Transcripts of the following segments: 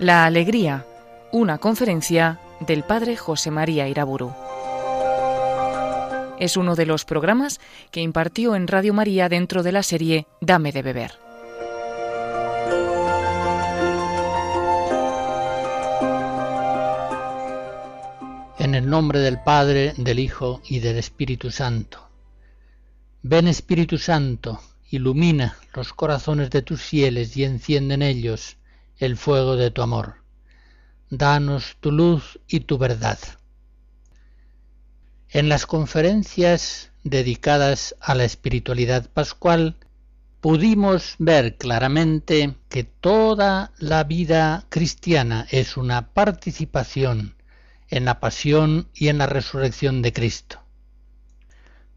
La Alegría, una conferencia del Padre José María Iraburu. Es uno de los programas que impartió en Radio María dentro de la serie Dame de beber. En el nombre del Padre, del Hijo y del Espíritu Santo. Ven Espíritu Santo, ilumina los corazones de tus fieles y enciende en ellos el fuego de tu amor. Danos tu luz y tu verdad. En las conferencias dedicadas a la espiritualidad pascual, pudimos ver claramente que toda la vida cristiana es una participación en la pasión y en la resurrección de Cristo.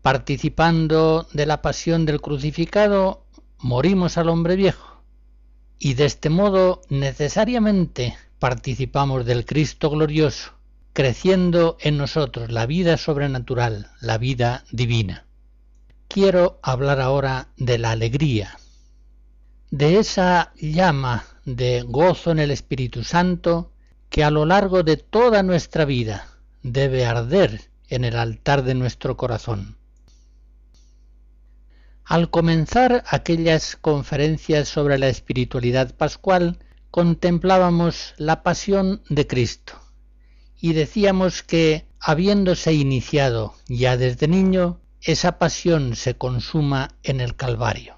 Participando de la pasión del crucificado, morimos al hombre viejo y de este modo necesariamente participamos del Cristo glorioso, creciendo en nosotros la vida sobrenatural, la vida divina. Quiero hablar ahora de la alegría, de esa llama de gozo en el Espíritu Santo que a lo largo de toda nuestra vida debe arder en el altar de nuestro corazón. Al comenzar aquellas conferencias sobre la espiritualidad pascual, contemplábamos la pasión de Cristo y decíamos que, habiéndose iniciado ya desde niño, esa pasión se consuma en el Calvario.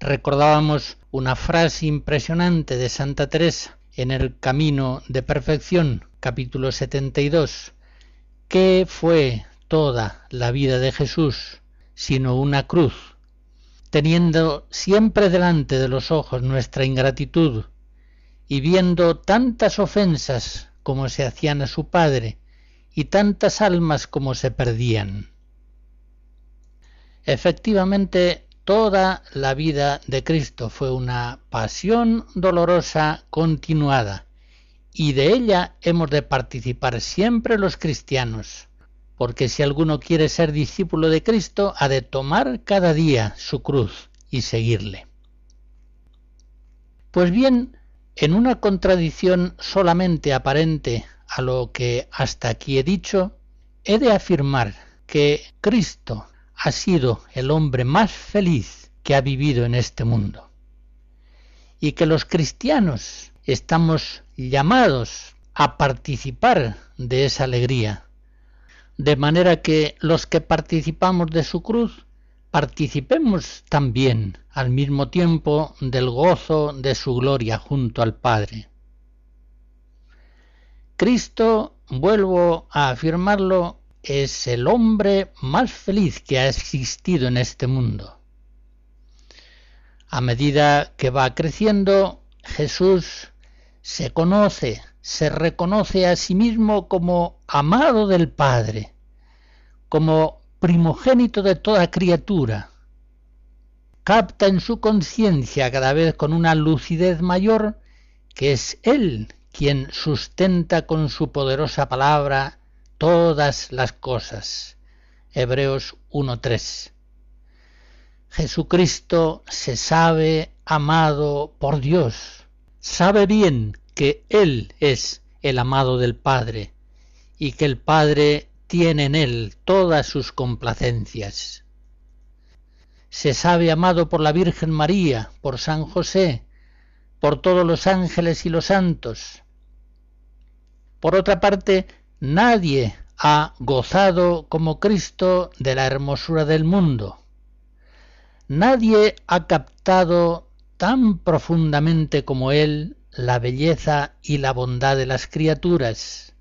Recordábamos una frase impresionante de Santa Teresa en el Camino de Perfección, capítulo 72. ¿Qué fue toda la vida de Jesús sino una cruz, teniendo siempre delante de los ojos nuestra ingratitud y viendo tantas ofensas como se hacían a su Padre y tantas almas como se perdían. Efectivamente, toda la vida de Cristo fue una pasión dolorosa continuada, y de ella hemos de participar siempre los cristianos, porque si alguno quiere ser discípulo de Cristo, ha de tomar cada día su cruz y seguirle. Pues bien, en una contradicción solamente aparente a lo que hasta aquí he dicho, he de afirmar que Cristo ha sido el hombre más feliz que ha vivido en este mundo y que los cristianos estamos llamados a participar de esa alegría de manera que los que participamos de su cruz participemos también al mismo tiempo del gozo de su gloria junto al Padre. Cristo, vuelvo a afirmarlo, es el hombre más feliz que ha existido en este mundo. A medida que va creciendo, Jesús se conoce se reconoce a sí mismo como amado del Padre, como primogénito de toda criatura. Capta en su conciencia cada vez con una lucidez mayor que es Él quien sustenta con su poderosa palabra todas las cosas. Hebreos 1.3. Jesucristo se sabe amado por Dios, sabe bien que Él es el amado del Padre y que el Padre tiene en Él todas sus complacencias. Se sabe amado por la Virgen María, por San José, por todos los ángeles y los santos. Por otra parte, nadie ha gozado como Cristo de la hermosura del mundo. Nadie ha captado tan profundamente como Él la belleza y la bondad de las criaturas.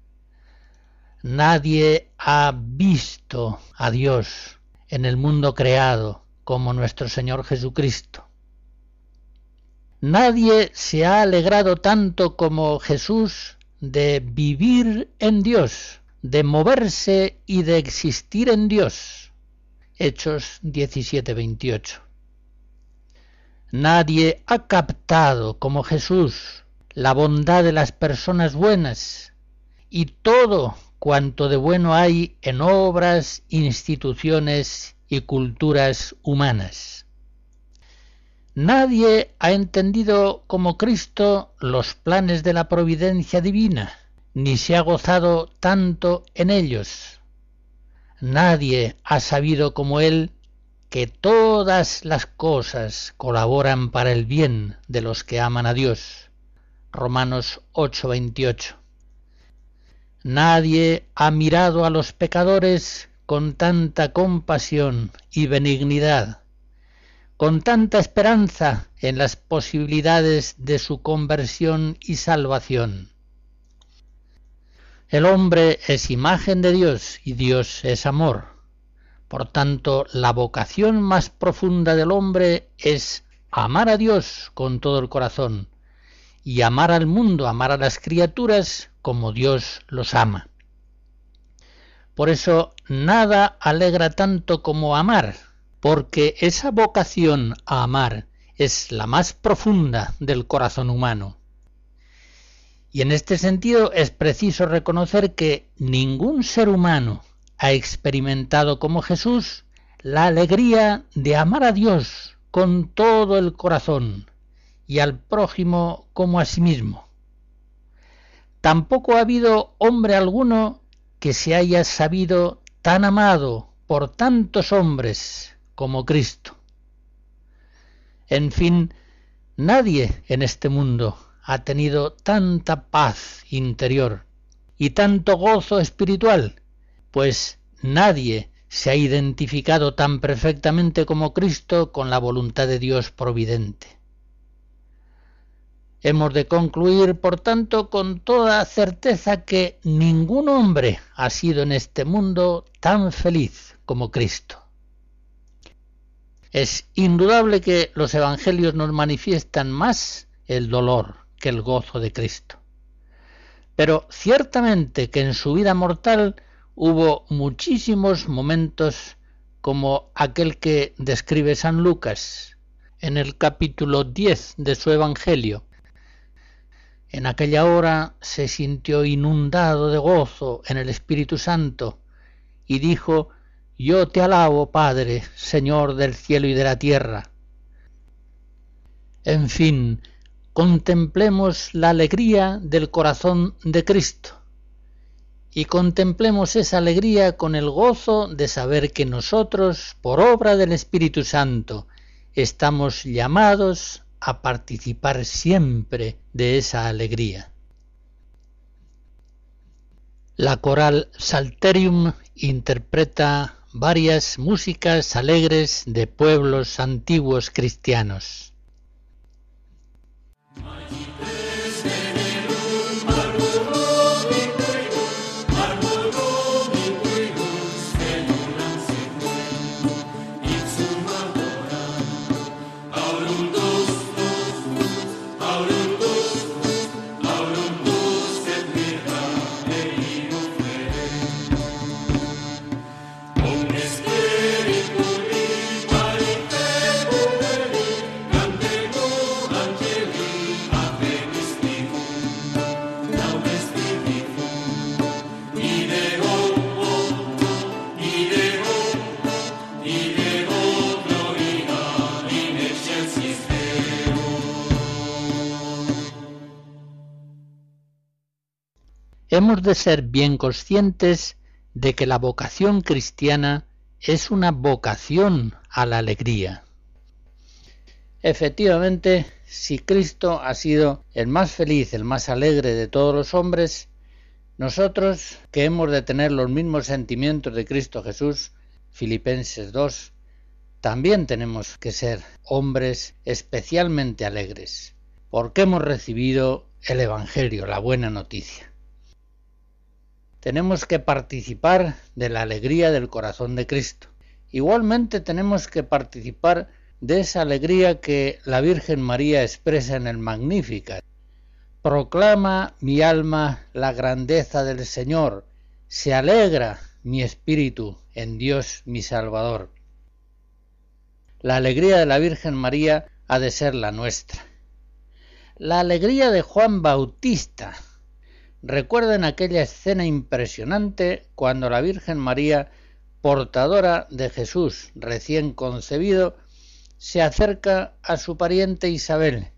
Nadie ha visto a Dios en el mundo creado como nuestro Señor Jesucristo. Nadie se ha alegrado tanto como Jesús de vivir en Dios, de moverse y de existir en Dios. Hechos 17:28. Nadie ha captado como Jesús la bondad de las personas buenas y todo cuanto de bueno hay en obras, instituciones y culturas humanas. Nadie ha entendido como Cristo los planes de la providencia divina, ni se ha gozado tanto en ellos. Nadie ha sabido como Él que todas las cosas colaboran para el bien de los que aman a Dios. Romanos 8:28. Nadie ha mirado a los pecadores con tanta compasión y benignidad con tanta esperanza en las posibilidades de su conversión y salvación. El hombre es imagen de Dios y Dios es amor. Por tanto, la vocación más profunda del hombre es amar a Dios con todo el corazón y amar al mundo, amar a las criaturas como Dios los ama. Por eso nada alegra tanto como amar, porque esa vocación a amar es la más profunda del corazón humano. Y en este sentido es preciso reconocer que ningún ser humano ha experimentado como Jesús la alegría de amar a Dios con todo el corazón y al prójimo como a sí mismo. Tampoco ha habido hombre alguno que se haya sabido tan amado por tantos hombres como Cristo. En fin, nadie en este mundo ha tenido tanta paz interior y tanto gozo espiritual, pues nadie se ha identificado tan perfectamente como Cristo con la voluntad de Dios providente. Hemos de concluir, por tanto, con toda certeza que ningún hombre ha sido en este mundo tan feliz como Cristo. Es indudable que los evangelios nos manifiestan más el dolor que el gozo de Cristo. Pero ciertamente que en su vida mortal hubo muchísimos momentos como aquel que describe San Lucas en el capítulo 10 de su Evangelio. En aquella hora se sintió inundado de gozo en el Espíritu Santo y dijo, yo te alabo, Padre, Señor del cielo y de la tierra. En fin, contemplemos la alegría del corazón de Cristo y contemplemos esa alegría con el gozo de saber que nosotros, por obra del Espíritu Santo, estamos llamados a participar siempre de esa alegría. La coral Salterium interpreta varias músicas alegres de pueblos antiguos cristianos. De ser bien conscientes de que la vocación cristiana es una vocación a la alegría. Efectivamente, si Cristo ha sido el más feliz, el más alegre de todos los hombres, nosotros que hemos de tener los mismos sentimientos de Cristo Jesús, Filipenses 2, también tenemos que ser hombres especialmente alegres, porque hemos recibido el Evangelio, la buena noticia tenemos que participar de la alegría del corazón de Cristo. Igualmente tenemos que participar de esa alegría que la Virgen María expresa en el Magnífica. Proclama mi alma la grandeza del Señor, se alegra mi espíritu en Dios mi Salvador. La alegría de la Virgen María ha de ser la nuestra. La alegría de Juan Bautista, Recuerden aquella escena impresionante cuando la Virgen María, portadora de Jesús recién concebido, se acerca a su pariente Isabel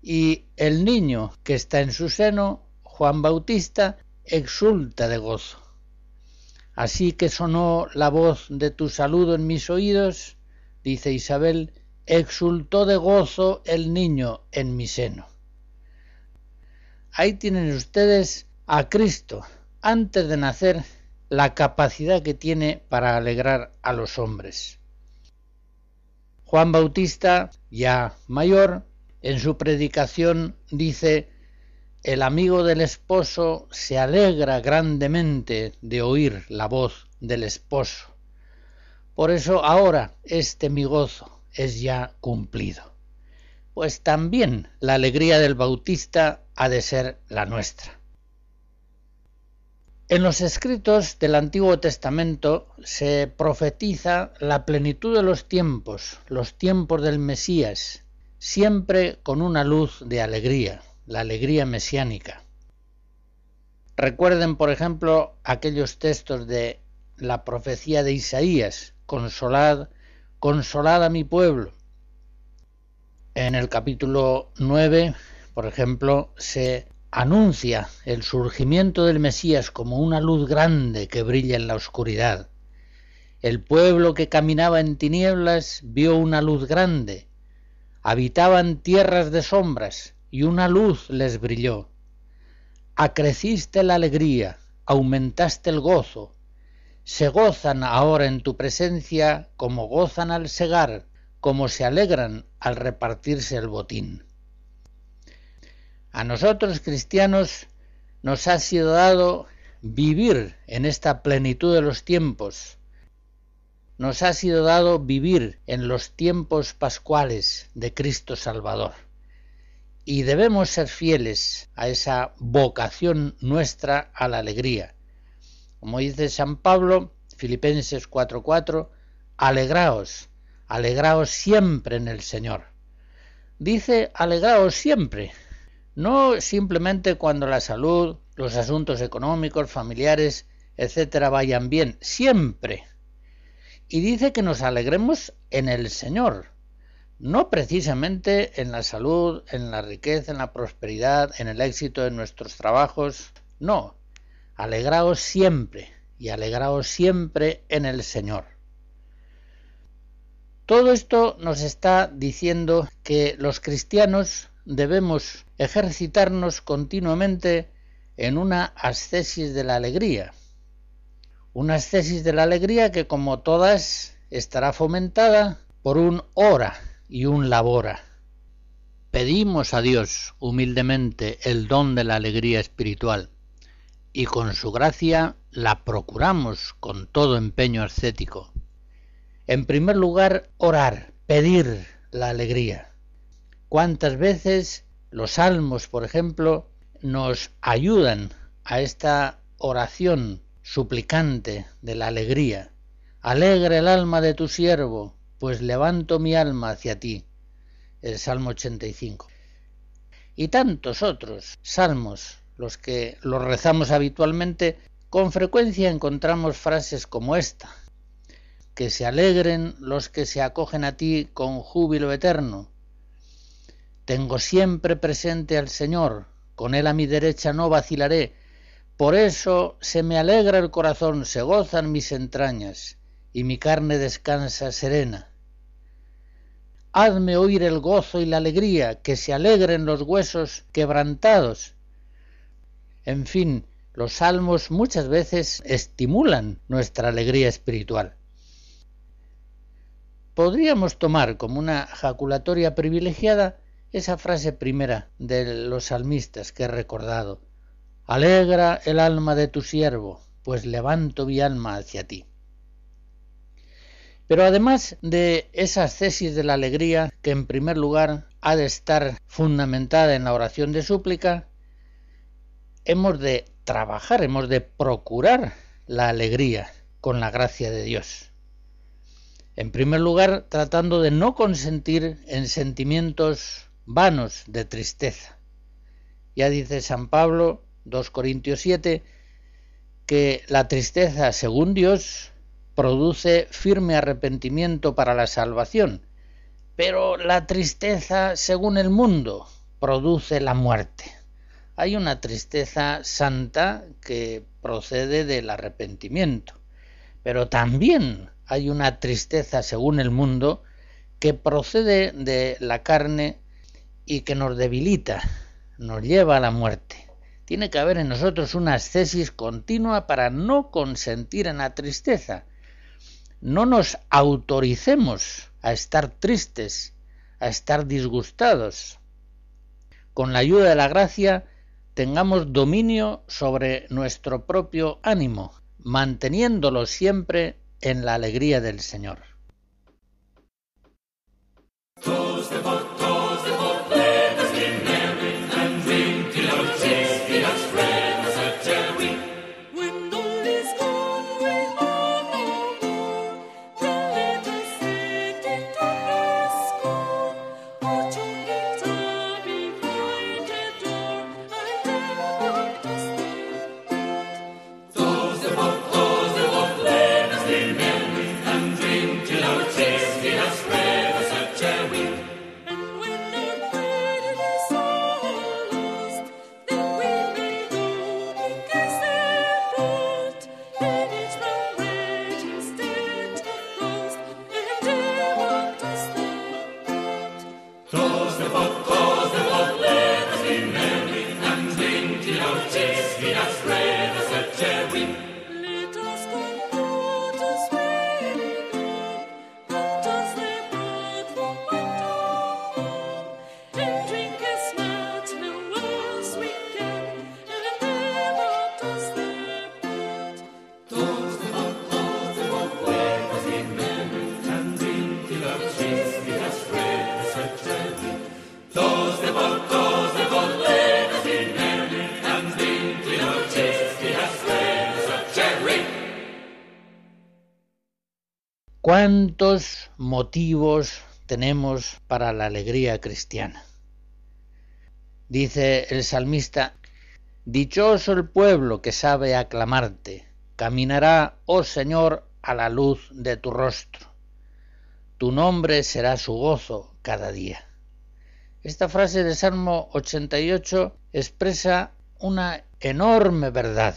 y el niño que está en su seno, Juan Bautista, exulta de gozo. Así que sonó la voz de tu saludo en mis oídos, dice Isabel, exultó de gozo el niño en mi seno. Ahí tienen ustedes a Cristo, antes de nacer, la capacidad que tiene para alegrar a los hombres. Juan Bautista, ya mayor, en su predicación dice, el amigo del esposo se alegra grandemente de oír la voz del esposo. Por eso ahora este mi gozo es ya cumplido. Pues también la alegría del Bautista ha de ser la nuestra. En los escritos del Antiguo Testamento se profetiza la plenitud de los tiempos, los tiempos del Mesías, siempre con una luz de alegría, la alegría mesiánica. Recuerden, por ejemplo, aquellos textos de la profecía de Isaías, consolad, consolad a mi pueblo. En el capítulo 9, por ejemplo, se anuncia el surgimiento del Mesías como una luz grande que brilla en la oscuridad. El pueblo que caminaba en tinieblas vio una luz grande. Habitaban tierras de sombras y una luz les brilló. Acreciste la alegría, aumentaste el gozo. Se gozan ahora en tu presencia como gozan al segar, como se alegran al repartirse el botín. A nosotros cristianos nos ha sido dado vivir en esta plenitud de los tiempos. Nos ha sido dado vivir en los tiempos pascuales de Cristo Salvador. Y debemos ser fieles a esa vocación nuestra a la alegría. Como dice San Pablo, Filipenses 4:4, alegraos, alegraos siempre en el Señor. Dice alegraos siempre, no simplemente cuando la salud, los asuntos económicos, familiares, etcétera, vayan bien, siempre. Y dice que nos alegremos en el Señor, no precisamente en la salud, en la riqueza, en la prosperidad, en el éxito de nuestros trabajos, no, alegraos siempre y alegraos siempre en el Señor. Todo esto nos está diciendo que los cristianos debemos ejercitarnos continuamente en una ascesis de la alegría. Una ascesis de la alegría que como todas estará fomentada por un ora y un labora. Pedimos a Dios humildemente el don de la alegría espiritual y con su gracia la procuramos con todo empeño ascético. En primer lugar, orar, pedir la alegría. ¿Cuántas veces los salmos, por ejemplo, nos ayudan a esta oración suplicante de la alegría? Alegre el alma de tu siervo, pues levanto mi alma hacia ti. El Salmo 85. Y tantos otros salmos, los que los rezamos habitualmente, con frecuencia encontramos frases como esta. Que se alegren los que se acogen a ti con júbilo eterno, tengo siempre presente al Señor, con Él a mi derecha no vacilaré. Por eso se me alegra el corazón, se gozan mis entrañas, y mi carne descansa serena. Hazme oír el gozo y la alegría, que se alegren los huesos quebrantados. En fin, los salmos muchas veces estimulan nuestra alegría espiritual. Podríamos tomar como una jaculatoria privilegiada esa frase primera de los salmistas que he recordado. Alegra el alma de tu siervo, pues levanto mi alma hacia ti. Pero además de esas tesis de la alegría, que en primer lugar ha de estar fundamentada en la oración de súplica, hemos de trabajar, hemos de procurar la alegría con la gracia de Dios. En primer lugar, tratando de no consentir en sentimientos vanos de tristeza. Ya dice San Pablo, 2 Corintios 7, que la tristeza, según Dios, produce firme arrepentimiento para la salvación, Pero la tristeza, según el mundo, produce la muerte. Hay una tristeza santa que procede del arrepentimiento, pero también hay una tristeza, según el mundo, que procede de la carne y que nos debilita, nos lleva a la muerte. Tiene que haber en nosotros una ascesis continua para no consentir en la tristeza. No nos autoricemos a estar tristes, a estar disgustados. Con la ayuda de la gracia tengamos dominio sobre nuestro propio ánimo, manteniéndolo siempre en la alegría del Señor. ¿Cuántos motivos tenemos para la alegría cristiana? Dice el salmista, Dichoso el pueblo que sabe aclamarte, caminará, oh Señor, a la luz de tu rostro. Tu nombre será su gozo cada día. Esta frase del Salmo 88 expresa una enorme verdad.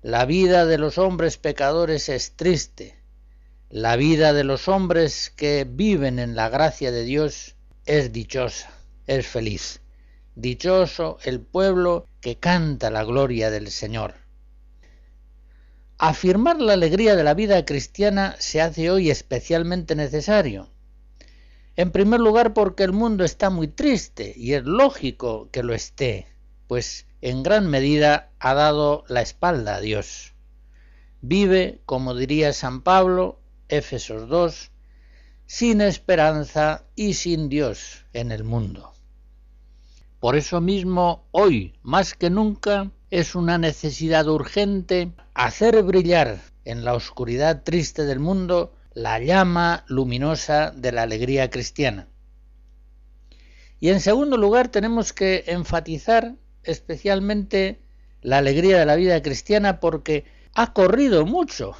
La vida de los hombres pecadores es triste, la vida de los hombres que viven en la gracia de Dios es dichosa, es feliz. Dichoso el pueblo que canta la gloria del Señor. Afirmar la alegría de la vida cristiana se hace hoy especialmente necesario. En primer lugar porque el mundo está muy triste y es lógico que lo esté, pues en gran medida ha dado la espalda a Dios. Vive, como diría San Pablo, Éfesos 2, sin esperanza y sin Dios en el mundo. Por eso mismo, hoy, más que nunca, es una necesidad urgente hacer brillar en la oscuridad triste del mundo la llama luminosa de la alegría cristiana. Y en segundo lugar tenemos que enfatizar especialmente la alegría de la vida cristiana porque ha corrido mucho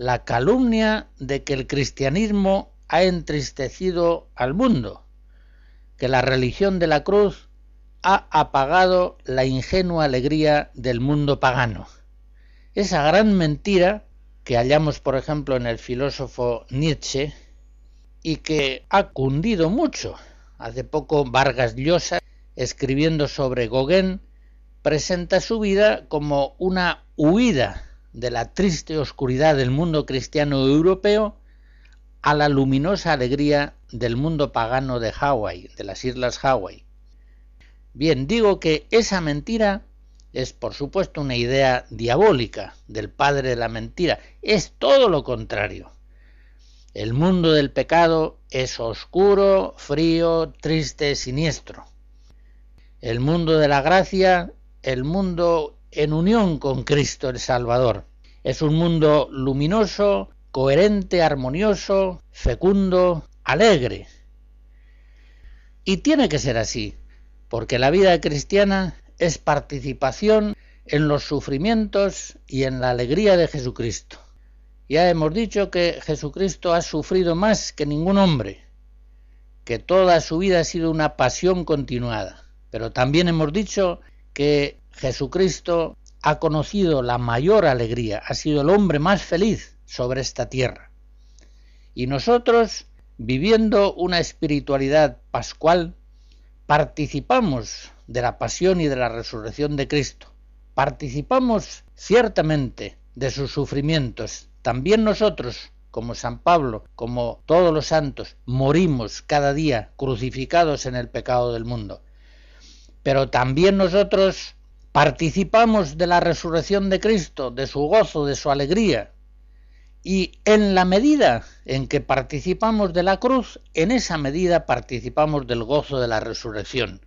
la calumnia de que el cristianismo ha entristecido al mundo, que la religión de la cruz ha apagado la ingenua alegría del mundo pagano. Esa gran mentira que hallamos, por ejemplo, en el filósofo Nietzsche y que ha cundido mucho. Hace poco Vargas Llosa, escribiendo sobre Gauguin, presenta su vida como una huida de la triste oscuridad del mundo cristiano europeo a la luminosa alegría del mundo pagano de Hawái, de las islas Hawái. Bien, digo que esa mentira es por supuesto una idea diabólica del padre de la mentira, es todo lo contrario. El mundo del pecado es oscuro, frío, triste, siniestro. El mundo de la gracia, el mundo en unión con Cristo el Salvador. Es un mundo luminoso, coherente, armonioso, fecundo, alegre. Y tiene que ser así, porque la vida cristiana es participación en los sufrimientos y en la alegría de Jesucristo. Ya hemos dicho que Jesucristo ha sufrido más que ningún hombre, que toda su vida ha sido una pasión continuada, pero también hemos dicho que Jesucristo ha conocido la mayor alegría, ha sido el hombre más feliz sobre esta tierra. Y nosotros, viviendo una espiritualidad pascual, participamos de la pasión y de la resurrección de Cristo. Participamos ciertamente de sus sufrimientos. También nosotros, como San Pablo, como todos los santos, morimos cada día crucificados en el pecado del mundo. Pero también nosotros participamos de la resurrección de Cristo, de su gozo, de su alegría. Y en la medida en que participamos de la cruz, en esa medida participamos del gozo de la resurrección.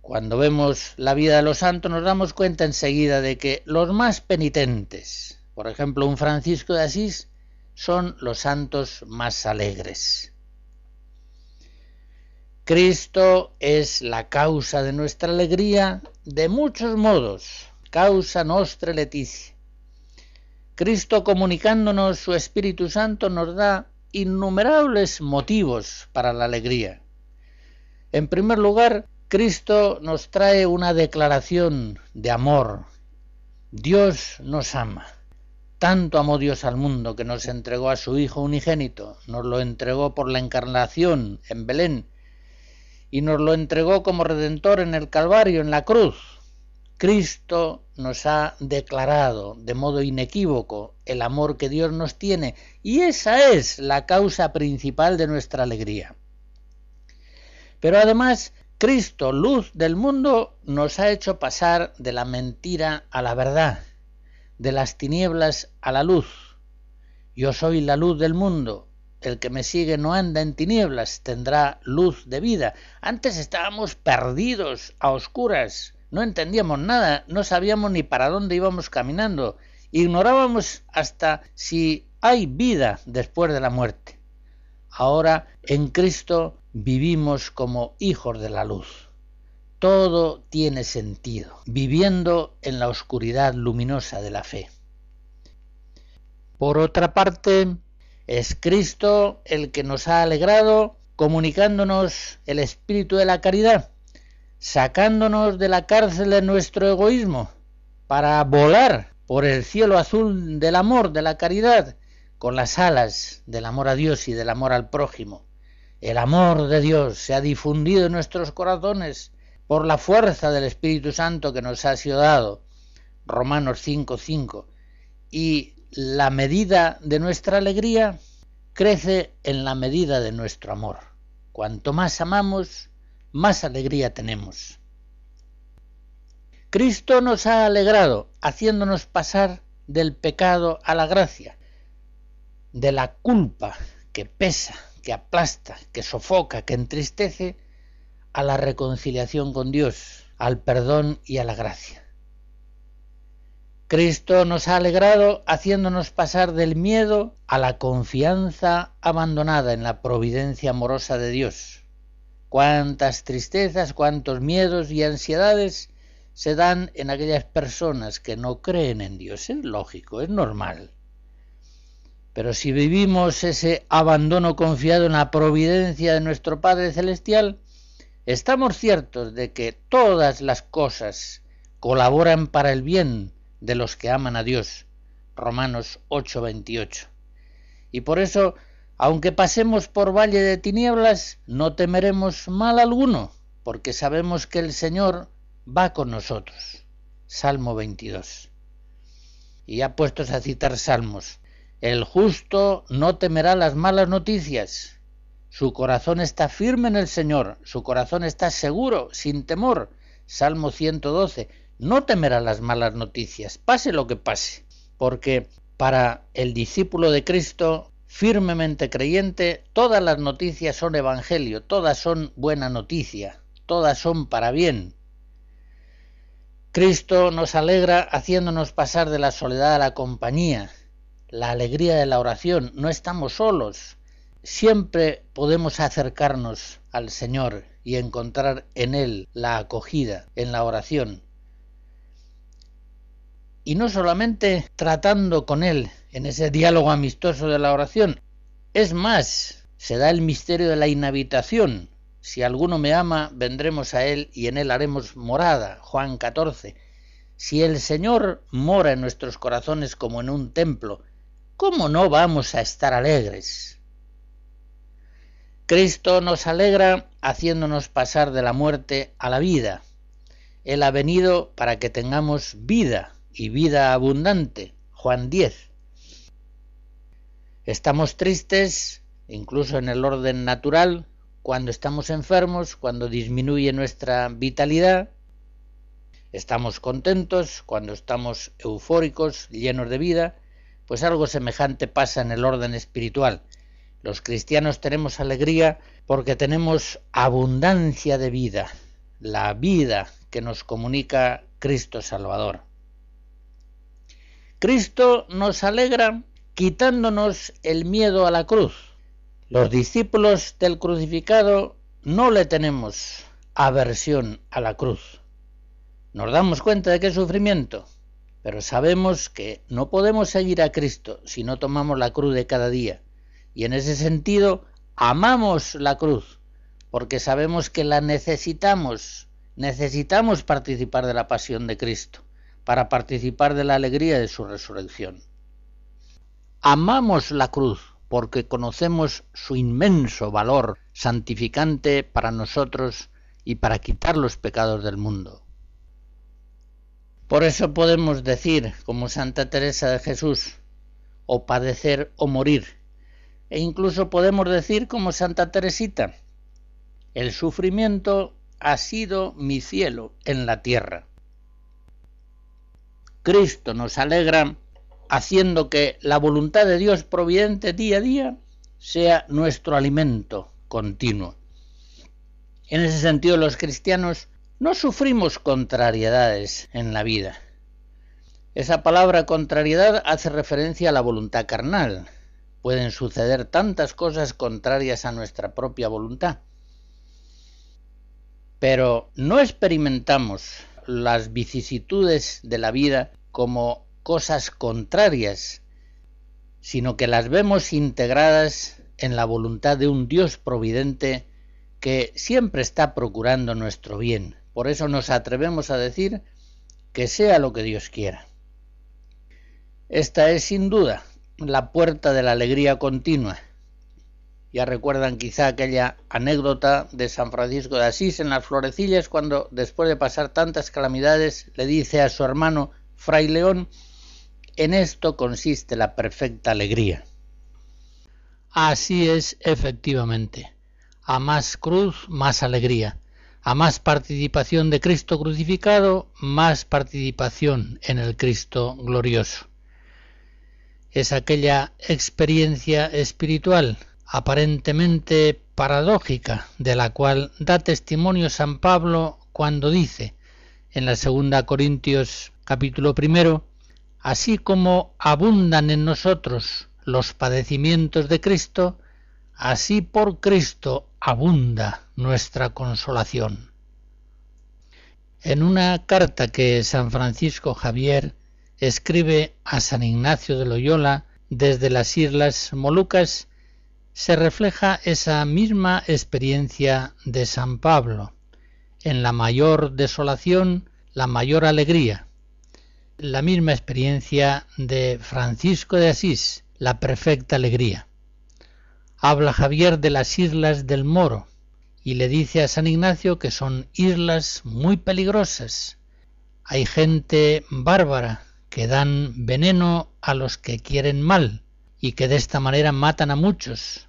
Cuando vemos la vida de los santos nos damos cuenta enseguida de que los más penitentes, por ejemplo un Francisco de Asís, son los santos más alegres. Cristo es la causa de nuestra alegría de muchos modos, causa nostra leticia. Cristo comunicándonos su Espíritu Santo nos da innumerables motivos para la alegría. En primer lugar, Cristo nos trae una declaración de amor. Dios nos ama. Tanto amó Dios al mundo que nos entregó a su Hijo unigénito, nos lo entregó por la encarnación en Belén y nos lo entregó como redentor en el Calvario, en la cruz. Cristo nos ha declarado de modo inequívoco el amor que Dios nos tiene y esa es la causa principal de nuestra alegría. Pero además, Cristo, luz del mundo, nos ha hecho pasar de la mentira a la verdad, de las tinieblas a la luz. Yo soy la luz del mundo, el que me sigue no anda en tinieblas, tendrá luz de vida. Antes estábamos perdidos, a oscuras, no entendíamos nada, no sabíamos ni para dónde íbamos caminando, ignorábamos hasta si hay vida después de la muerte. Ahora en Cristo vivimos como hijos de la luz. Todo tiene sentido, viviendo en la oscuridad luminosa de la fe. Por otra parte, es Cristo el que nos ha alegrado comunicándonos el espíritu de la caridad, sacándonos de la cárcel de nuestro egoísmo para volar por el cielo azul del amor, de la caridad, con las alas del amor a Dios y del amor al prójimo. El amor de Dios se ha difundido en nuestros corazones por la fuerza del Espíritu Santo que nos ha sido dado. Romanos 5:5. Y la medida de nuestra alegría crece en la medida de nuestro amor. Cuanto más amamos, más alegría tenemos. Cristo nos ha alegrado, haciéndonos pasar del pecado a la gracia, de la culpa que pesa, que aplasta, que sofoca, que entristece, a la reconciliación con Dios, al perdón y a la gracia. Cristo nos ha alegrado haciéndonos pasar del miedo a la confianza abandonada en la providencia amorosa de Dios. Cuántas tristezas, cuántos miedos y ansiedades se dan en aquellas personas que no creen en Dios. Es lógico, es normal. Pero si vivimos ese abandono confiado en la providencia de nuestro Padre Celestial, estamos ciertos de que todas las cosas colaboran para el bien de los que aman a Dios. Romanos 8:28. Y por eso, aunque pasemos por valle de tinieblas, no temeremos mal alguno, porque sabemos que el Señor va con nosotros. Salmo 22. Y ya puestos a citar salmos, el justo no temerá las malas noticias. Su corazón está firme en el Señor, su corazón está seguro, sin temor. Salmo 112 no temerá las malas noticias, pase lo que pase, porque para el discípulo de Cristo firmemente creyente, todas las noticias son evangelio, todas son buena noticia, todas son para bien. Cristo nos alegra haciéndonos pasar de la soledad a la compañía, la alegría de la oración, no estamos solos, siempre podemos acercarnos al Señor y encontrar en Él la acogida en la oración y no solamente tratando con Él en ese diálogo amistoso de la oración, es más, se da el misterio de la inhabitación. Si alguno me ama, vendremos a él y en él haremos morada. Juan 14. Si el Señor mora en nuestros corazones como en un templo, ¿cómo no vamos a estar alegres? Cristo nos alegra haciéndonos pasar de la muerte a la vida. Él ha venido para que tengamos vida y vida abundante. Juan 10. Estamos tristes, incluso en el orden natural, cuando estamos enfermos, cuando disminuye nuestra vitalidad, estamos contentos, cuando estamos eufóricos, llenos de vida, pues algo semejante pasa en el orden espiritual. Los cristianos tenemos alegría porque tenemos abundancia de vida, la vida que nos comunica Cristo Salvador. Cristo nos alegra quitándonos el miedo a la cruz. Los discípulos del crucificado no le tenemos aversión a la cruz. Nos damos cuenta de qué sufrimiento, pero sabemos que no podemos seguir a Cristo si no tomamos la cruz de cada día. Y en ese sentido, amamos la cruz, porque sabemos que la necesitamos, necesitamos participar de la pasión de Cristo, para participar de la alegría de su resurrección. Amamos la cruz porque conocemos su inmenso valor santificante para nosotros y para quitar los pecados del mundo. Por eso podemos decir, como Santa Teresa de Jesús, o padecer o morir. E incluso podemos decir como Santa Teresita, el sufrimiento ha sido mi cielo en la tierra. Cristo nos alegra haciendo que la voluntad de Dios providente día a día sea nuestro alimento continuo. En ese sentido los cristianos no sufrimos contrariedades en la vida. Esa palabra contrariedad hace referencia a la voluntad carnal. Pueden suceder tantas cosas contrarias a nuestra propia voluntad. Pero no experimentamos las vicisitudes de la vida como cosas contrarias, sino que las vemos integradas en la voluntad de un Dios providente que siempre está procurando nuestro bien. Por eso nos atrevemos a decir que sea lo que Dios quiera. Esta es sin duda la puerta de la alegría continua. Ya recuerdan quizá aquella anécdota de San Francisco de Asís en las florecillas cuando después de pasar tantas calamidades le dice a su hermano Fray León, en esto consiste la perfecta alegría. Así es efectivamente. A más cruz, más alegría a más participación de Cristo crucificado, más participación en el Cristo glorioso. Es aquella experiencia espiritual aparentemente paradójica de la cual da testimonio San Pablo cuando dice en la segunda Corintios capítulo primero, así como abundan en nosotros los padecimientos de Cristo, así por Cristo abunda nuestra consolación. En una carta que San Francisco Javier escribe a San Ignacio de Loyola desde las Islas Molucas, se refleja esa misma experiencia de San Pablo, en la mayor desolación, la mayor alegría, la misma experiencia de Francisco de Asís, la perfecta alegría. Habla Javier de las islas del Moro y le dice a San Ignacio que son islas muy peligrosas. Hay gente bárbara que dan veneno a los que quieren mal y que de esta manera matan a muchos.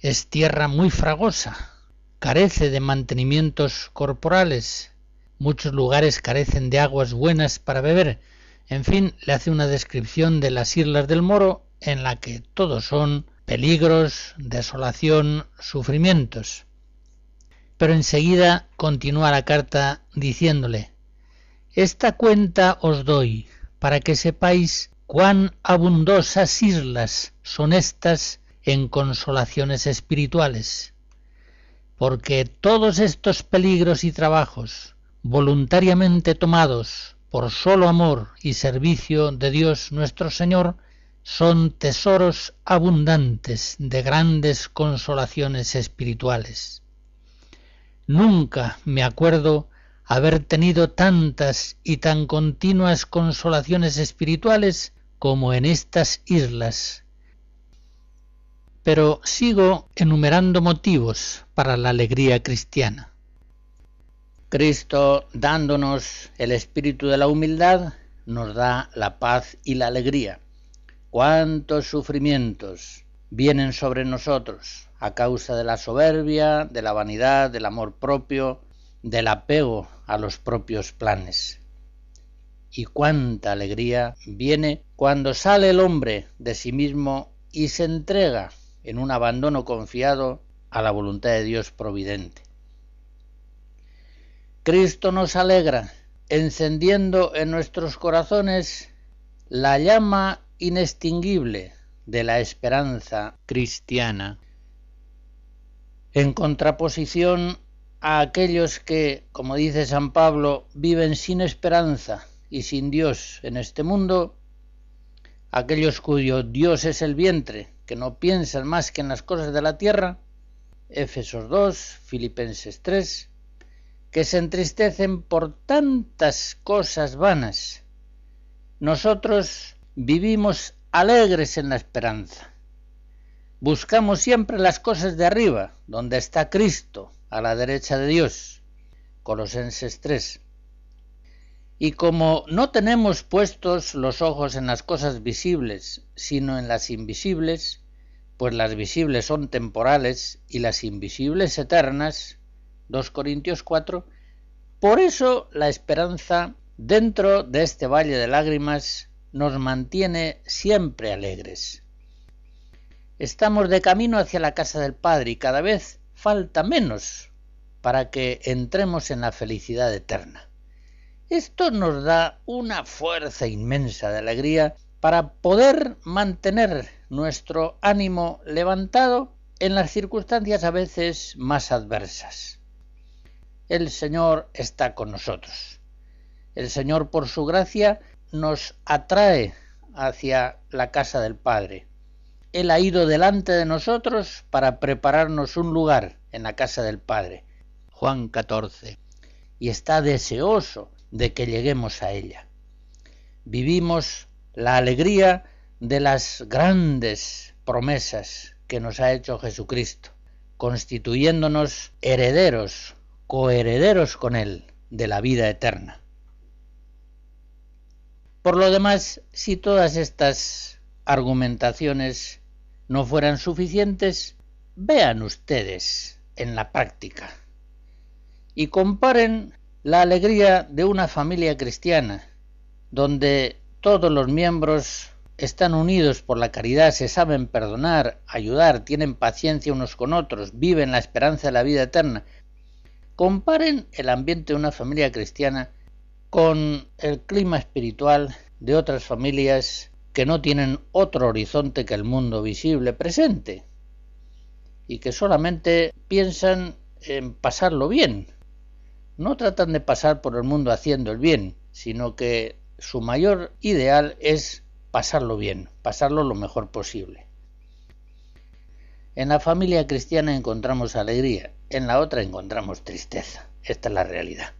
Es tierra muy fragosa, carece de mantenimientos corporales, muchos lugares carecen de aguas buenas para beber. En fin, le hace una descripción de las islas del Moro en la que todos son peligros, desolación, sufrimientos. Pero enseguida continúa la carta diciéndole, Esta cuenta os doy para que sepáis cuán abundosas islas son estas en consolaciones espirituales, porque todos estos peligros y trabajos, voluntariamente tomados por solo amor y servicio de Dios nuestro Señor, son tesoros abundantes de grandes consolaciones espirituales. Nunca me acuerdo haber tenido tantas y tan continuas consolaciones espirituales como en estas islas. Pero sigo enumerando motivos para la alegría cristiana. Cristo, dándonos el espíritu de la humildad, nos da la paz y la alegría. Cuántos sufrimientos vienen sobre nosotros a causa de la soberbia, de la vanidad, del amor propio, del apego a los propios planes. Y cuánta alegría viene cuando sale el hombre de sí mismo y se entrega en un abandono confiado a la voluntad de Dios providente. Cristo nos alegra, encendiendo en nuestros corazones la llama inextinguible de la esperanza cristiana, en contraposición a aquellos que, como dice San Pablo, viven sin esperanza y sin Dios en este mundo, aquellos cuyo Dios es el vientre, que no piensan más que en las cosas de la tierra, Éfesos 2, Filipenses 3, que se entristecen por tantas cosas vanas. Nosotros vivimos alegres en la esperanza. Buscamos siempre las cosas de arriba, donde está Cristo, a la derecha de Dios. Colosenses 3. Y como no tenemos puestos los ojos en las cosas visibles, sino en las invisibles, pues las visibles son temporales y las invisibles eternas, 2 Corintios 4, por eso la esperanza dentro de este valle de lágrimas nos mantiene siempre alegres. Estamos de camino hacia la casa del Padre y cada vez falta menos para que entremos en la felicidad eterna. Esto nos da una fuerza inmensa de alegría para poder mantener nuestro ánimo levantado en las circunstancias a veces más adversas. El Señor está con nosotros. El Señor, por su gracia, nos atrae hacia la casa del Padre. Él ha ido delante de nosotros para prepararnos un lugar en la casa del Padre. Juan 14. Y está deseoso de que lleguemos a ella. Vivimos la alegría de las grandes promesas que nos ha hecho Jesucristo, constituyéndonos herederos, coherederos con Él de la vida eterna. Por lo demás, si todas estas argumentaciones no fueran suficientes, vean ustedes en la práctica y comparen la alegría de una familia cristiana, donde todos los miembros están unidos por la caridad, se saben perdonar, ayudar, tienen paciencia unos con otros, viven la esperanza de la vida eterna. Comparen el ambiente de una familia cristiana con el clima espiritual de otras familias que no tienen otro horizonte que el mundo visible presente y que solamente piensan en pasarlo bien. No tratan de pasar por el mundo haciendo el bien, sino que su mayor ideal es pasarlo bien, pasarlo lo mejor posible. En la familia cristiana encontramos alegría, en la otra encontramos tristeza. Esta es la realidad.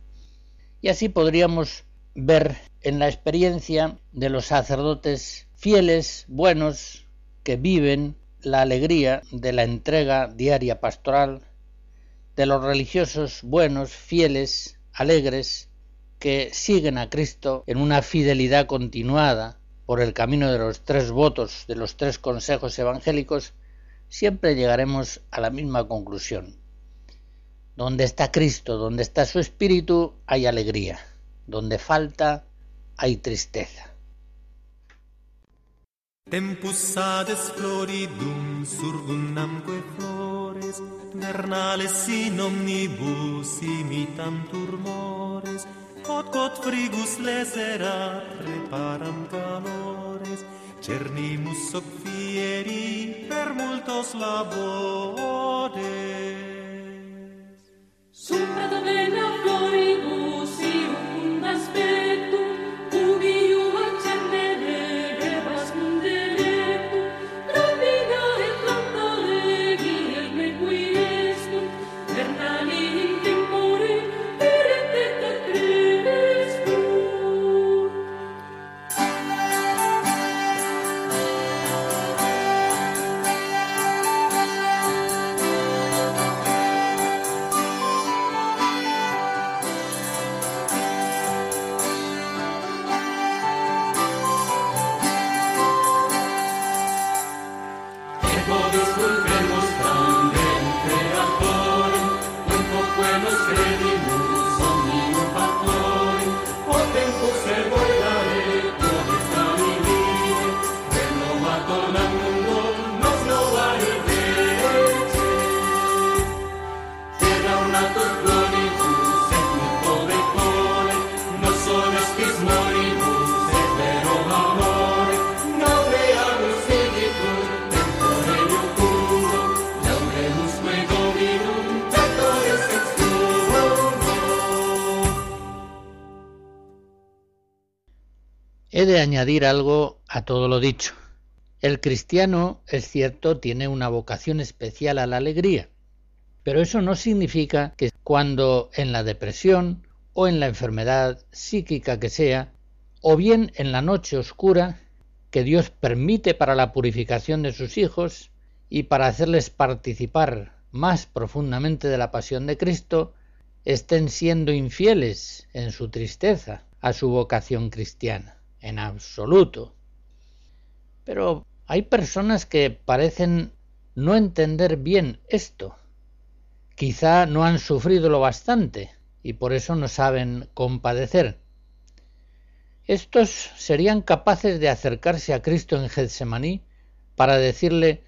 Y así podríamos ver en la experiencia de los sacerdotes fieles, buenos, que viven la alegría de la entrega diaria pastoral, de los religiosos buenos, fieles, alegres, que siguen a Cristo en una fidelidad continuada por el camino de los tres votos, de los tres consejos evangélicos, siempre llegaremos a la misma conclusión. Donde está Cristo, donde está su Espíritu, hay alegría. Donde falta, hay tristeza. Tempus sades floridum surgunamque flores, vernales in omnibus imitam turmores quod quod frigus lesera preparam calores, cernimus hoc fieri per multos labores. Supra domena floribus iucund aspectum, He de añadir algo a todo lo dicho. El cristiano, es cierto, tiene una vocación especial a la alegría, pero eso no significa que cuando en la depresión o en la enfermedad psíquica que sea, o bien en la noche oscura que Dios permite para la purificación de sus hijos y para hacerles participar más profundamente de la pasión de Cristo, estén siendo infieles en su tristeza a su vocación cristiana en absoluto. Pero hay personas que parecen no entender bien esto. Quizá no han sufrido lo bastante y por eso no saben compadecer. Estos serían capaces de acercarse a Cristo en Getsemaní para decirle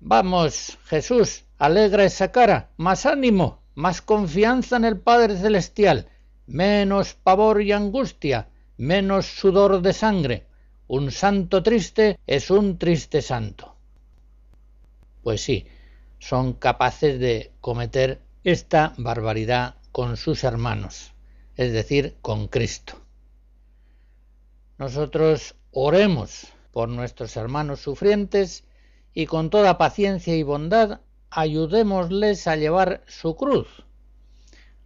Vamos, Jesús, alegra esa cara, más ánimo, más confianza en el Padre Celestial, menos pavor y angustia, menos sudor de sangre. Un santo triste es un triste santo. Pues sí, son capaces de cometer esta barbaridad con sus hermanos, es decir, con Cristo. Nosotros oremos por nuestros hermanos sufrientes y con toda paciencia y bondad ayudémosles a llevar su cruz,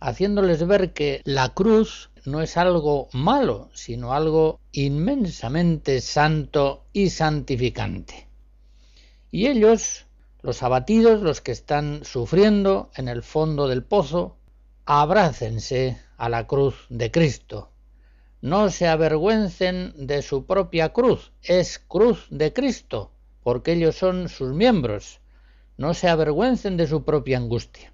haciéndoles ver que la cruz no es algo malo, sino algo inmensamente santo y santificante. Y ellos, los abatidos, los que están sufriendo en el fondo del pozo, abrácense a la cruz de Cristo. No se avergüencen de su propia cruz, es cruz de Cristo, porque ellos son sus miembros. No se avergüencen de su propia angustia.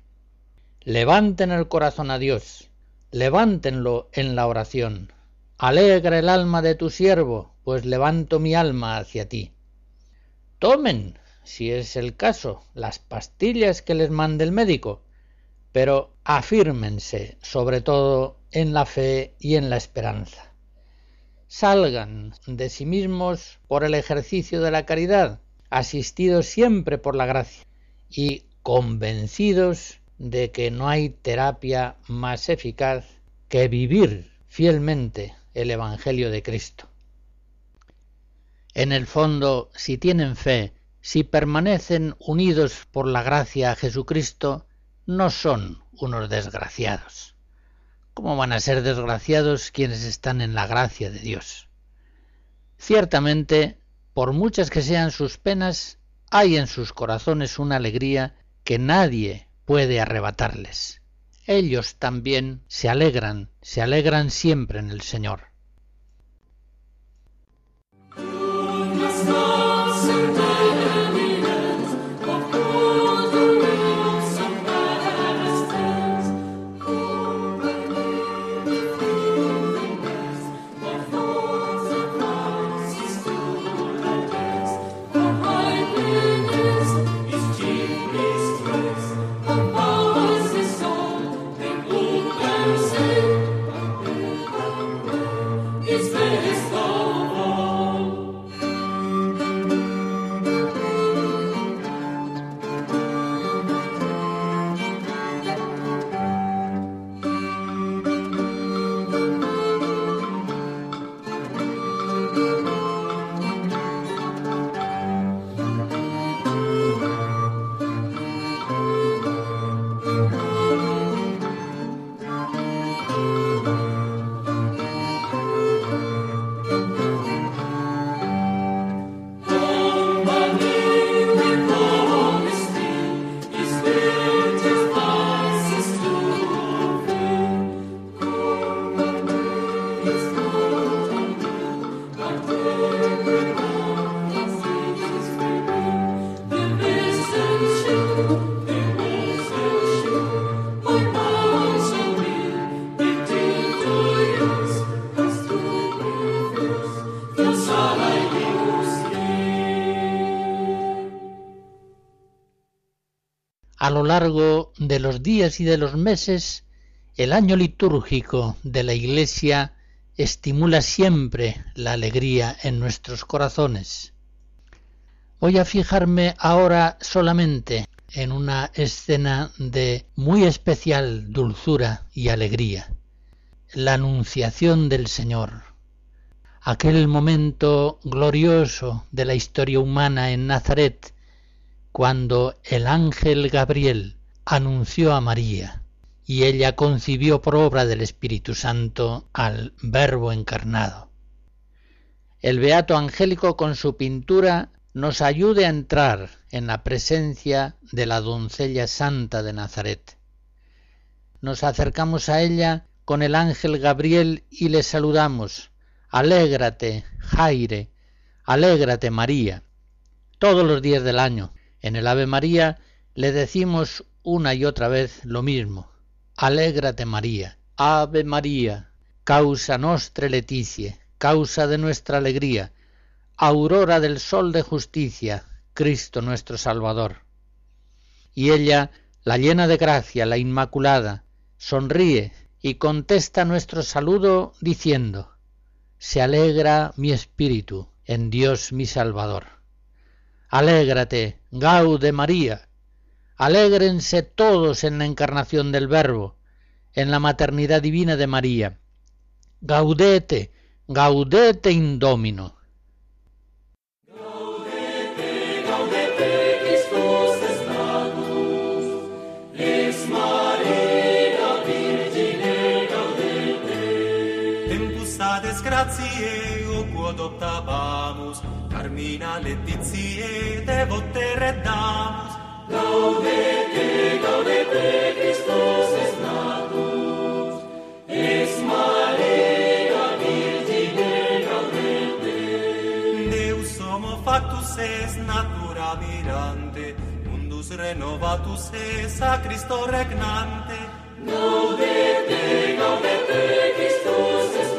Levanten el corazón a Dios, levántenlo en la oración. Alegra el alma de tu siervo, pues levanto mi alma hacia ti. Tomen, si es el caso, las pastillas que les mande el médico, pero afírmense sobre todo en la fe y en la esperanza. Salgan de sí mismos por el ejercicio de la caridad, asistidos siempre por la gracia, y convencidos de que no hay terapia más eficaz que vivir fielmente el Evangelio de Cristo. En el fondo, si tienen fe, si permanecen unidos por la gracia a Jesucristo, no son unos desgraciados. ¿Cómo van a ser desgraciados quienes están en la gracia de Dios? Ciertamente, por muchas que sean sus penas, hay en sus corazones una alegría que nadie puede arrebatarles. Ellos también se alegran, se alegran siempre en el Señor. a lo largo de los días y de los meses, el año litúrgico de la Iglesia estimula siempre la alegría en nuestros corazones. Voy a fijarme ahora solamente en una escena de muy especial dulzura y alegría, la anunciación del Señor, aquel momento glorioso de la historia humana en Nazaret, cuando el ángel Gabriel anunció a María y ella concibió por obra del Espíritu Santo al Verbo encarnado. El Beato Angélico con su pintura nos ayude a entrar en la presencia de la doncella santa de Nazaret. Nos acercamos a ella con el ángel Gabriel y le saludamos. Alégrate, Jaire, alégrate, María. Todos los días del año, en el Ave María, le decimos una y otra vez lo mismo. Alégrate, María. Ave María, causa nostre leticie, causa de nuestra alegría, aurora del sol de justicia, Cristo nuestro Salvador. Y ella, la llena de gracia, la Inmaculada, sonríe y contesta nuestro saludo diciendo, Se alegra mi espíritu en Dios mi Salvador. Alégrate, Gaude María, alégrense todos en la encarnación del Verbo, en la maternidad divina de María. Gaudete, gaudete indomino. Optabamus, carmina letizie devote reddamus. Gaudete, gaudete, Christus es natus, es Maria Virgine gaudete. Deus homo factus es natura mirante, mundus renovatus es a Cristo regnante. Gaudete, gaudete, Christus es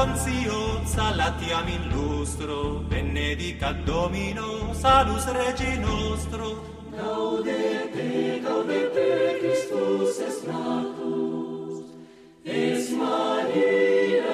consio salatiam in lustro benedicat domino salus regi nostro. Gaudete gaudete Christus est natus. Ex Maria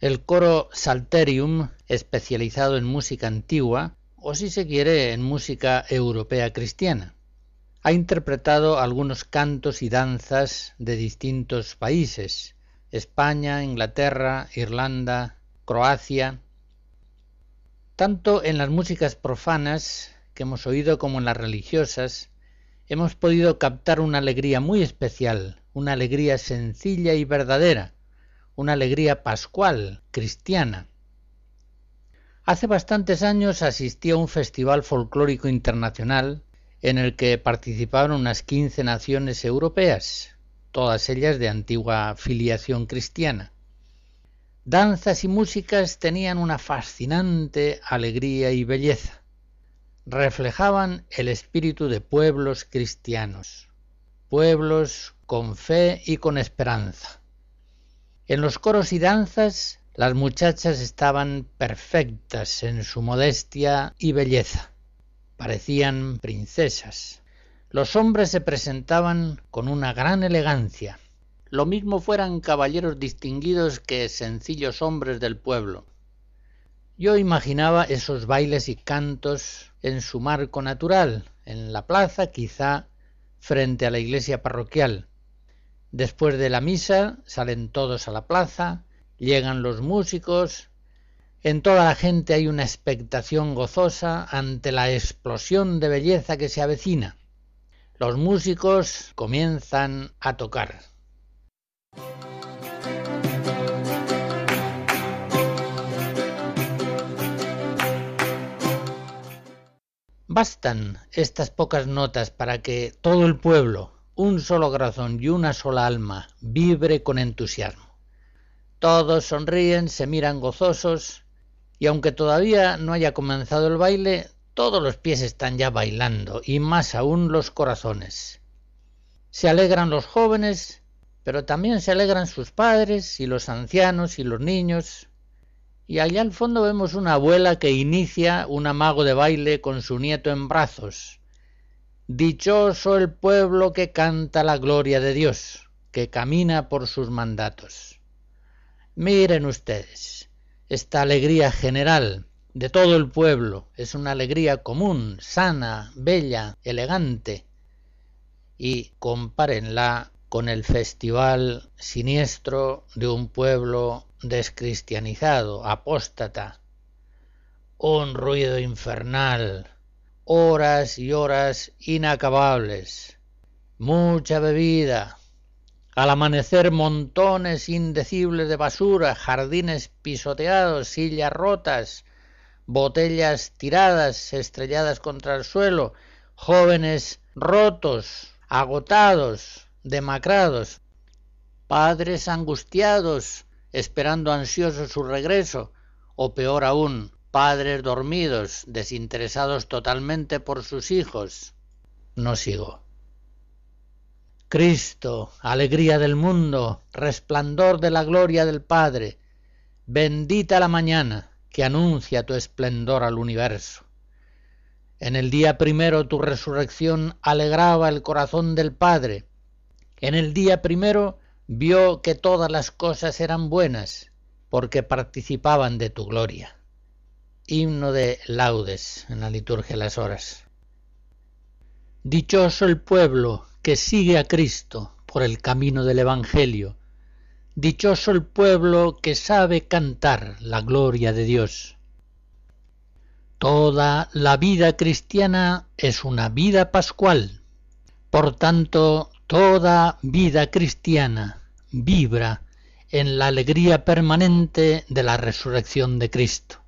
El coro Salterium, especializado en música antigua, o si se quiere, en música europea cristiana, ha interpretado algunos cantos y danzas de distintos países, España, Inglaterra, Irlanda, Croacia. Tanto en las músicas profanas que hemos oído como en las religiosas, hemos podido captar una alegría muy especial, una alegría sencilla y verdadera, una alegría pascual, cristiana. Hace bastantes años asistí a un festival folclórico internacional en el que participaron unas 15 naciones europeas, todas ellas de antigua filiación cristiana. Danzas y músicas tenían una fascinante alegría y belleza. Reflejaban el espíritu de pueblos cristianos, pueblos con fe y con esperanza. En los coros y danzas las muchachas estaban perfectas en su modestia y belleza. Parecían princesas. Los hombres se presentaban con una gran elegancia. Lo mismo fueran caballeros distinguidos que sencillos hombres del pueblo. Yo imaginaba esos bailes y cantos en su marco natural, en la plaza, quizá frente a la iglesia parroquial. Después de la misa salen todos a la plaza, llegan los músicos, en toda la gente hay una expectación gozosa ante la explosión de belleza que se avecina. Los músicos comienzan a tocar. Bastan estas pocas notas para que todo el pueblo, un solo corazón y una sola alma vibre con entusiasmo. Todos sonríen, se miran gozosos, y aunque todavía no haya comenzado el baile, todos los pies están ya bailando, y más aún los corazones. Se alegran los jóvenes, pero también se alegran sus padres y los ancianos y los niños. Y allá al fondo vemos una abuela que inicia un amago de baile con su nieto en brazos. Dichoso el pueblo que canta la gloria de Dios, que camina por sus mandatos. Miren ustedes, esta alegría general de todo el pueblo es una alegría común, sana, bella, elegante. Y compárenla con el festival siniestro de un pueblo descristianizado, apóstata. Un ruido infernal, horas y horas inacabables, mucha bebida, al amanecer montones indecibles de basura, jardines pisoteados, sillas rotas, botellas tiradas, estrelladas contra el suelo, jóvenes rotos, agotados, demacrados, padres angustiados, esperando ansiosos su regreso, o peor aún, padres dormidos, desinteresados totalmente por sus hijos. No sigo. Cristo, alegría del mundo, resplandor de la gloria del Padre, bendita la mañana que anuncia tu esplendor al universo. En el día primero tu resurrección alegraba el corazón del Padre. En el día primero vio que todas las cosas eran buenas, porque participaban de tu gloria. Himno de laudes en la liturgia de las horas. Dichoso el pueblo que sigue a Cristo por el camino del Evangelio. Dichoso el pueblo que sabe cantar la gloria de Dios. Toda la vida cristiana es una vida pascual. Por tanto, toda vida cristiana vibra en la alegría permanente de la resurrección de Cristo.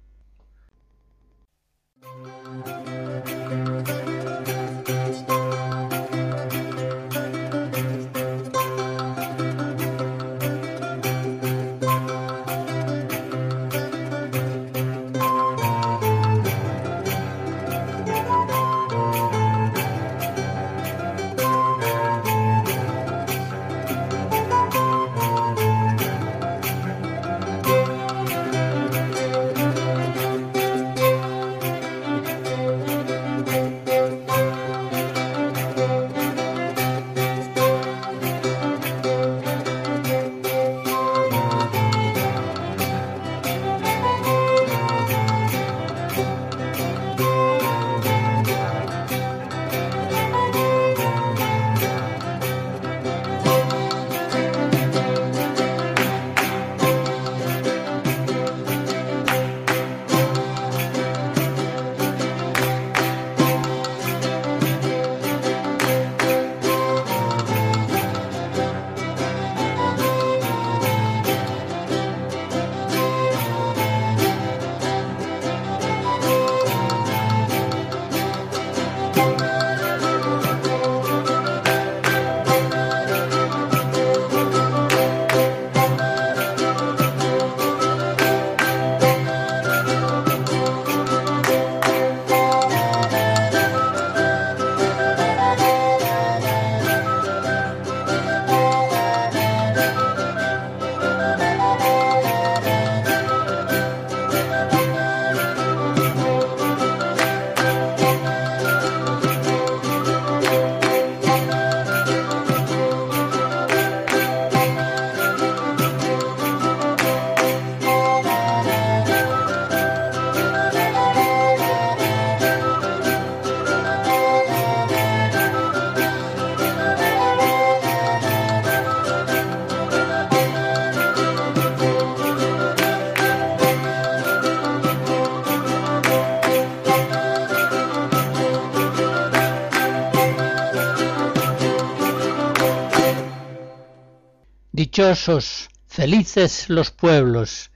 Dichosos, felices los pueblos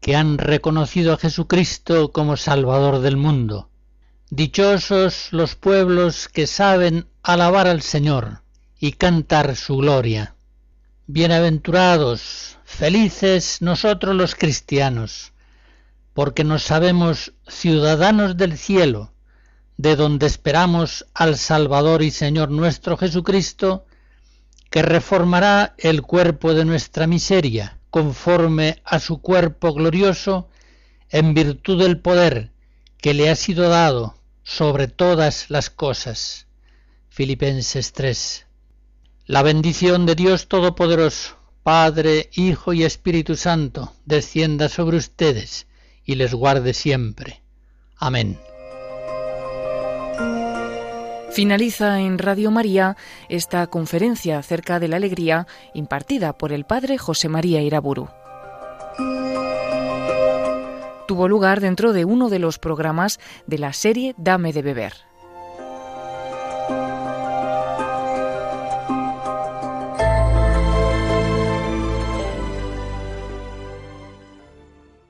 que han reconocido a Jesucristo como Salvador del mundo. Dichosos los pueblos que saben alabar al Señor y cantar su gloria. Bienaventurados, felices nosotros los cristianos, porque nos sabemos ciudadanos del cielo, de donde esperamos al Salvador y Señor nuestro Jesucristo, que reformará el cuerpo de nuestra miseria, conforme a su cuerpo glorioso, en virtud del poder que le ha sido dado sobre todas las cosas. Filipenses 3. La bendición de Dios Todopoderoso, Padre, Hijo y Espíritu Santo, descienda sobre ustedes y les guarde siempre. Amén. Finaliza en Radio María esta conferencia acerca de la alegría impartida por el Padre José María Iraburu. Tuvo lugar dentro de uno de los programas de la serie Dame de Beber.